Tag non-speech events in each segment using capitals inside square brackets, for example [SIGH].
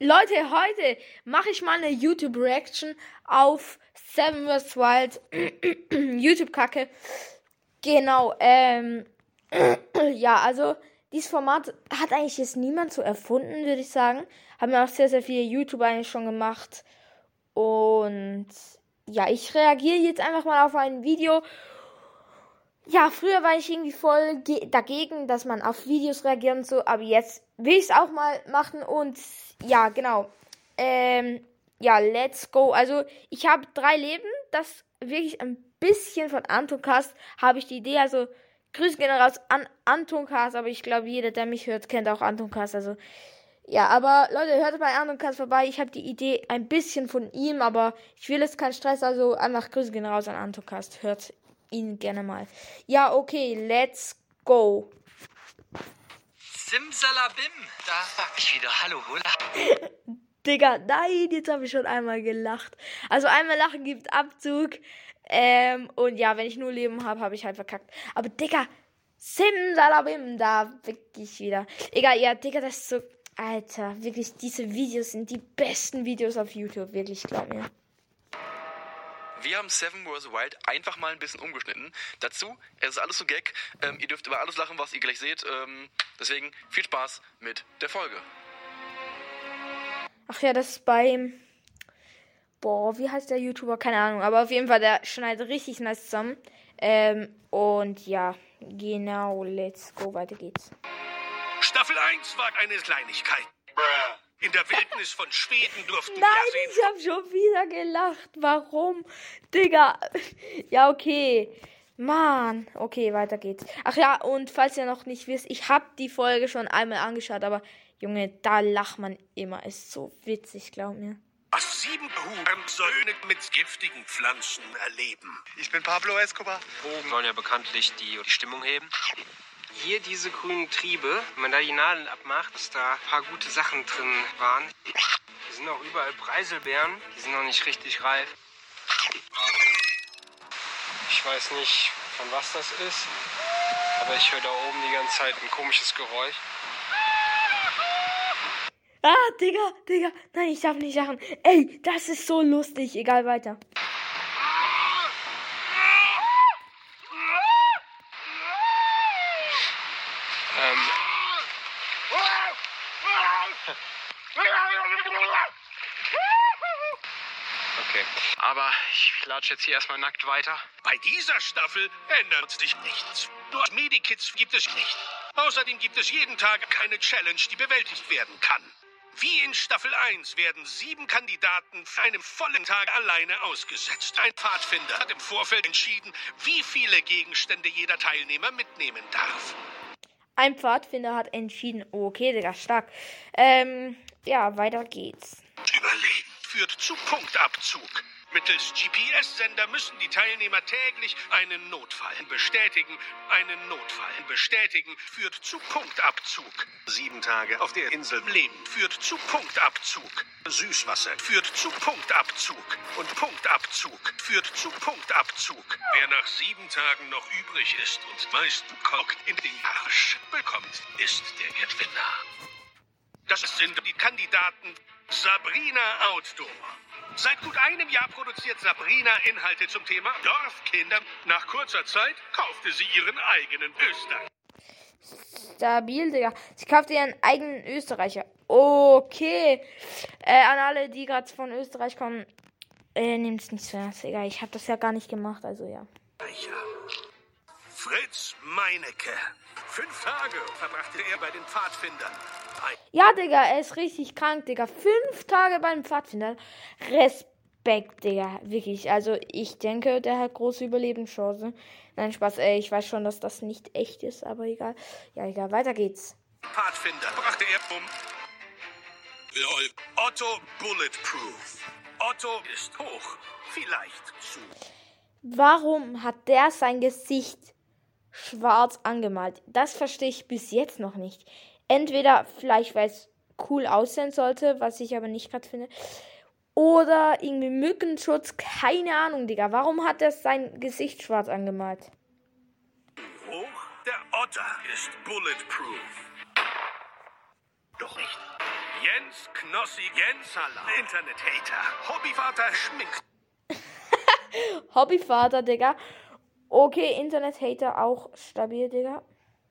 Leute, heute mache ich mal eine YouTube-Reaction auf Seven vs. Wild. [CLEARS THROAT] YouTube-Kacke. Genau, ähm. [CLEARS THROAT] ja, also, dieses Format hat eigentlich jetzt niemand so erfunden, würde ich sagen. Haben ja auch sehr, sehr viele YouTuber eigentlich schon gemacht. Und ja, ich reagiere jetzt einfach mal auf ein Video. Ja, früher war ich irgendwie voll dagegen, dass man auf Videos reagiert und so, aber jetzt will ich es auch mal machen und ja, genau. Ähm, ja, let's go. Also, ich habe drei Leben, das wirklich ein bisschen von Anton Cast habe ich die Idee, also Grüße gehen raus an Anton Cast, aber ich glaube, jeder, der mich hört, kennt auch Anton Cast, also ja, aber Leute, hört bei Anton Cast vorbei. Ich habe die Idee ein bisschen von ihm, aber ich will jetzt keinen Stress, also einfach Grüße gehen raus an Anton Cast. Hört ihn gerne mal. Ja, okay, let's go. Simsalabim, da sag ich wieder Hallo, Hula. [LAUGHS] Digga, nein, jetzt habe ich schon einmal gelacht. Also einmal lachen gibt Abzug. Ähm, und ja, wenn ich nur Leben habe, habe ich halt verkackt. Aber Digga, Simsalabim, da wirklich wieder. Egal, ja, Digga, das ist so. Alter, wirklich, diese Videos sind die besten Videos auf YouTube, wirklich, glaub mir. Wir haben Seven vs. Wild einfach mal ein bisschen umgeschnitten. Dazu, es ist alles so Gag. Ähm, ihr dürft über alles lachen, was ihr gleich seht. Ähm, deswegen viel Spaß mit der Folge. Ach ja, das ist bei. Boah, wie heißt der YouTuber? Keine Ahnung. Aber auf jeden Fall, der schneidet richtig nice zusammen. Ähm, und ja, genau, let's go, weiter geht's. Staffel 1 war eine Kleinigkeit. In der Wildnis von Schweden durften Nein, wir ich hab schon wieder gelacht. Warum? Digga. Ja, okay. Mann. Okay, weiter geht's. Ach ja, und falls ihr noch nicht wisst, ich hab die Folge schon einmal angeschaut, aber Junge, da lacht man immer. Ist so witzig, glaub mir. Was sieben Huren Söhne mit giftigen Pflanzen erleben. Ich bin Pablo Escobar. Drogen sollen ja bekanntlich die, die Stimmung heben. Hier diese grünen Triebe, wenn man da die Nadeln abmacht, dass da ein paar gute Sachen drin waren. Hier sind auch überall Preiselbeeren, die sind noch nicht richtig reif. Ich weiß nicht, von was das ist, aber ich höre da oben die ganze Zeit ein komisches Geräusch. Ah, Digga, Digga. Nein, ich darf nicht lachen. Ey, das ist so lustig. Egal, weiter. Ähm, okay. Aber ich latsche jetzt hier erstmal nackt weiter. Bei dieser Staffel ändert sich nichts. Nur Medikits gibt es nicht. Außerdem gibt es jeden Tag keine Challenge, die bewältigt werden kann. Wie in Staffel 1 werden sieben Kandidaten für einen vollen Tag alleine ausgesetzt. Ein Pfadfinder hat im Vorfeld entschieden, wie viele Gegenstände jeder Teilnehmer mitnehmen darf. Ein Pfadfinder hat entschieden. Okay, Digga, stark. Ähm, ja, weiter geht's. Überleben führt zu Punktabzug. Mittels GPS-Sender müssen die Teilnehmer täglich einen Notfall bestätigen. Einen Notfall bestätigen führt zu Punktabzug. Sieben Tage auf der Insel leben führt zu Punktabzug. Süßwasser führt zu Punktabzug. Und Punktabzug führt zu Punktabzug. Wer nach sieben Tagen noch übrig ist und meist kocht in den Arsch bekommt, ist der Gewinner. Das sind die Kandidaten Sabrina Outdoor. Seit gut einem Jahr produziert Sabrina Inhalte zum Thema Dorfkinder. Nach kurzer Zeit kaufte sie ihren eigenen Österreich. Stabil, Digga. Sie kaufte ihren eigenen Österreicher. Okay. Äh, an alle, die gerade von Österreich kommen, äh, nehmt es nicht so ernst, Digga. Ich habe das ja gar nicht gemacht, also ja. Fritz Meinecke. Fünf Tage verbrachte er bei den Pfadfindern. Ja, Digga, er ist richtig krank, Digga. Fünf Tage beim Pfadfinder. Respekt, Digga. Wirklich. Also, ich denke, der hat große Überlebenschancen. Nein, Spaß. Ey, ich weiß schon, dass das nicht echt ist, aber egal. Ja, egal. Weiter geht's. Pfadfinder brachte er um. Lol. Otto Bulletproof. Otto ist hoch. Vielleicht zu. Warum hat der sein Gesicht schwarz angemalt? Das verstehe ich bis jetzt noch nicht. Entweder vielleicht, weil es cool aussehen sollte, was ich aber nicht gerade finde. Oder irgendwie Mückenschutz, keine Ahnung, Digga. Warum hat er sein Gesicht schwarz angemalt? Hoch. Der Otter ist bulletproof. Doch nicht. Jens Knossi Jensala. Internet-Hater. Hobbyvater schminkt. [LAUGHS] Hobbyvater, Digga. Okay, Internet-Hater auch stabil, Digga.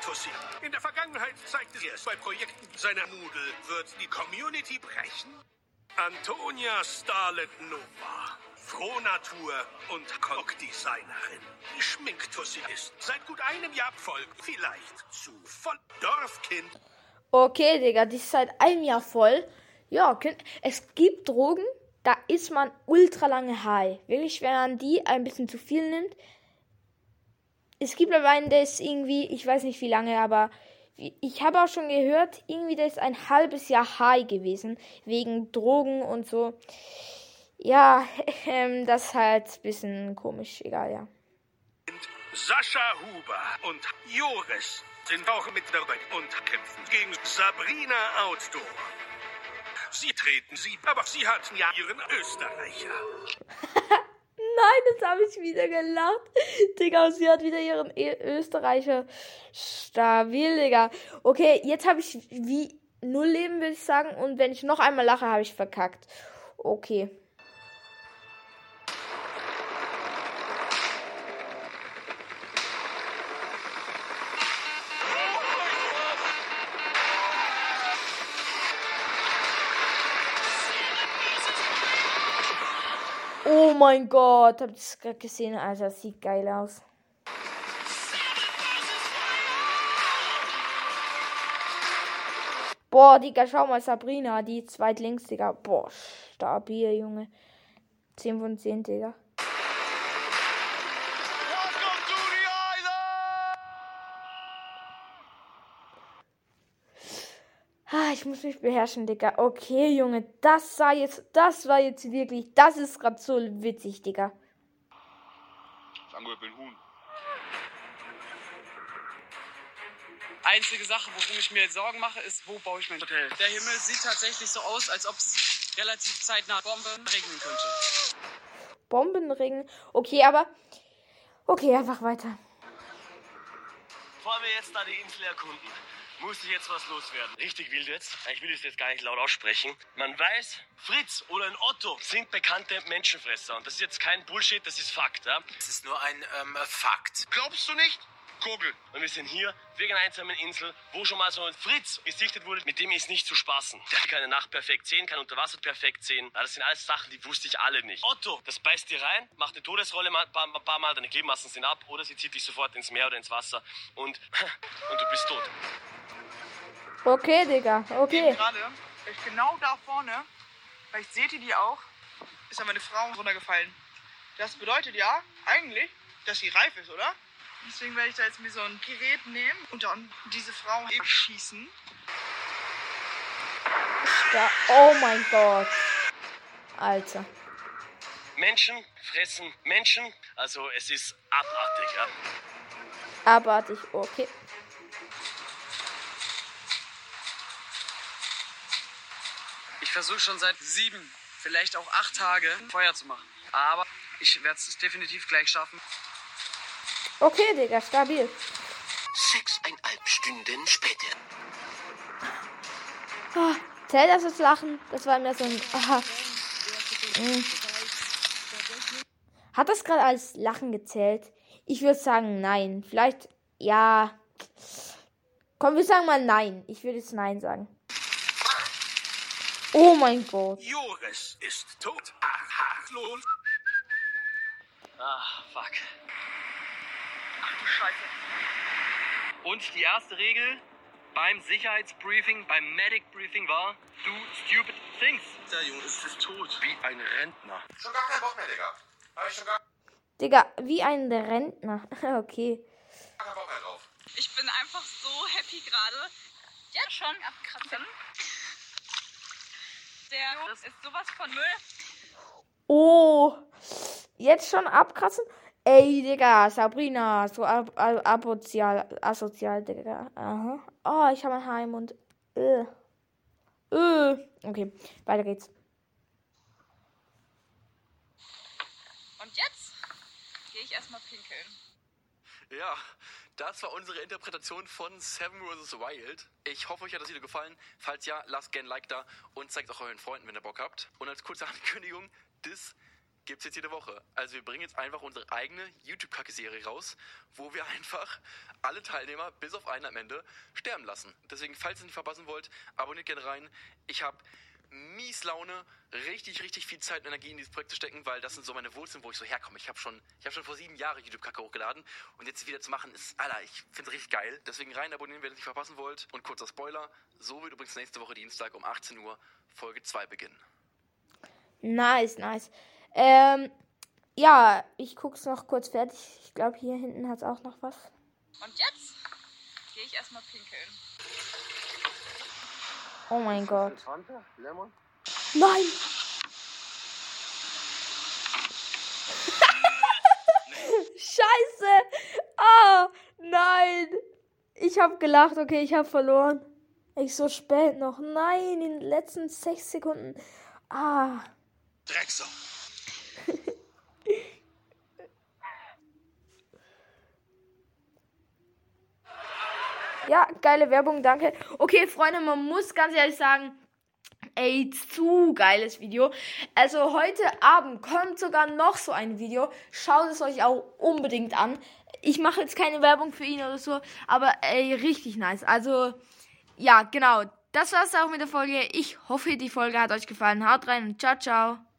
Tussi. In der Vergangenheit zeigte sie es bei Projekten seiner Nudel. Wird die Community brechen? Antonia Starlet Nova. Frohnatur und Kockdesignerin. Die Schminktussi ist seit gut einem Jahr Volk. Vielleicht zu voll Dorfkind. Okay, Digga, die ist seit einem Jahr voll. Ja, es gibt Drogen, da ist man ultra lange high. Wirklich, wenn man die ein bisschen zu viel nimmt. Es gibt aber einen, der ist irgendwie, ich weiß nicht wie lange, aber ich habe auch schon gehört, irgendwie der ist ein halbes Jahr high gewesen, wegen Drogen und so. Ja, [LAUGHS] ähm, das ist halt ein bisschen komisch, egal, ja. Sascha Huber und Joris sind auch mit dabei und kämpfen gegen Sabrina Outdoor. Sie treten sie, aber sie hatten ja ihren Österreicher. [LAUGHS] Nein, jetzt habe ich wieder gelacht. Digga, sie hat wieder ihren e Österreicher stabil, Digga. Okay, jetzt habe ich wie null Leben, würde ich sagen. Und wenn ich noch einmal lache, habe ich verkackt. Okay. Oh mein Gott, habt ihr das gerade gesehen? Alter, das sieht geil aus. Boah, Digga, schau mal, Sabrina, die zweitlinks, Digga. Boah, stabil, Junge. 10 von 10, Digga. Ah, ich muss mich beherrschen, Digga. Okay, Junge, das war jetzt, das war jetzt wirklich, das ist gerade so witzig, Digga. Sango, ich bin Huhn. Einzige Sache, worum ich mir jetzt Sorgen mache, ist, wo baue ich mein Hotel? Der Himmel sieht tatsächlich so aus, als ob es relativ zeitnah Bombe regnen könnte. Bombenring. Okay, aber. Okay, einfach weiter. Bevor wir jetzt da die Insel erkunden, muss ich jetzt was loswerden. Richtig wild jetzt. Ich will es jetzt gar nicht laut aussprechen. Man weiß, Fritz oder ein Otto sind bekannte Menschenfresser. Und das ist jetzt kein Bullshit, das ist Fakt. Ja? Das ist nur ein ähm, Fakt. Glaubst du nicht? Google. Und wir sind hier wegen einer einsamen Insel, wo schon mal so ein Fritz gesichtet wurde, mit dem ist nicht zu spaßen. Der kann eine Nacht perfekt sehen, kann unter Wasser perfekt sehen. Das sind alles Sachen, die wusste ich alle nicht. Otto, das beißt dir rein, macht eine Todesrolle ein paar, paar Mal, deine Gliedmaßen sind ab oder sie zieht dich sofort ins Meer oder ins Wasser und, [LAUGHS] und du bist tot. Okay, Digga. Okay. Gerade, ich genau da vorne, vielleicht seht ihr die auch, ist ja meine Frau runtergefallen. Das bedeutet ja eigentlich, dass sie reif ist, oder? Deswegen werde ich da jetzt mir so ein Gerät nehmen und dann diese Frau schießen. Da, oh mein Gott. Alter. Menschen fressen Menschen, also es ist abartig. Ja? Abartig. Okay. Versuche schon seit sieben, vielleicht auch acht Tage Feuer zu machen. Aber ich werde es definitiv gleich schaffen. Okay, Digga, stabil. Sechseinhalb Stunden später. Ah, zählt das als Lachen? Das war mir so ein. Aha. Mm. Hat das gerade als Lachen gezählt? Ich würde sagen, nein. Vielleicht, ja. Komm, wir sagen mal nein. Ich würde jetzt nein sagen. Oh mein Gott. Joris ist tot. Aha, lol. Ah, fuck. Ach du Scheiße. Und die erste Regel beim Sicherheitsbriefing, beim Medic Briefing war, do stupid things. Der Junge ist, ist tot. Wie ein Rentner. Schon gar keinen Bock mehr, Digga. Hab ich schon gar Digga, wie ein Rentner. [LAUGHS] okay. Ich bin einfach so happy gerade. Jetzt schon abkratzen. Der das ist sowas von Müll. Oh. Jetzt schon abkratzen? Ey, Digga, Sabrina, so ab, ab, asozial, asozial, Digga. Aha. Oh, ich habe ein Haar im Mund. Äh. Äh. Okay, weiter geht's. Und jetzt gehe ich erstmal pinkeln. Ja, das war unsere Interpretation von Seven vs. Wild. Ich hoffe, euch hat das Video gefallen. Falls ja, lasst gerne ein Like da und zeigt es auch euren Freunden, wenn ihr Bock habt. Und als kurze [LAUGHS] Ankündigung, das gibt's jetzt jede Woche. Also wir bringen jetzt einfach unsere eigene YouTube-Kacke-Serie raus, wo wir einfach alle Teilnehmer, bis auf einen am Ende, sterben lassen. Deswegen, falls ihr nicht verpassen wollt, abonniert gerne rein. Ich habe mies Laune, richtig, richtig viel Zeit und Energie in dieses Projekt zu stecken, weil das sind so meine Wurzeln, wo ich so herkomme. Ich habe schon, ich habe schon vor sieben Jahren YouTube-Kacke hochgeladen und jetzt wieder zu machen ist, Alter, ich finde es richtig geil. Deswegen rein abonnieren, wenn ihr es nicht verpassen wollt. Und kurzer Spoiler, so wird übrigens nächste Woche Dienstag um 18 Uhr Folge 2 beginnen. Nice, nice. Ähm, ja, ich guck's noch kurz fertig. Ich glaube, hier hinten hat's auch noch was. Und jetzt gehe ich erstmal pinkeln. Oh mein Gott. Nein! [LAUGHS] Scheiße! Ah, nein! Ich hab gelacht, okay, ich hab verloren. Ich so spät noch. Nein, in den letzten sechs Sekunden. Ah. Drecksau. Ja, geile Werbung, danke. Okay, Freunde, man muss ganz ehrlich sagen, ey, zu geiles Video. Also heute Abend kommt sogar noch so ein Video. Schaut es euch auch unbedingt an. Ich mache jetzt keine Werbung für ihn oder so, aber ey, richtig nice. Also, ja, genau. Das war's auch mit der Folge. Ich hoffe, die Folge hat euch gefallen. Haut rein und ciao, ciao.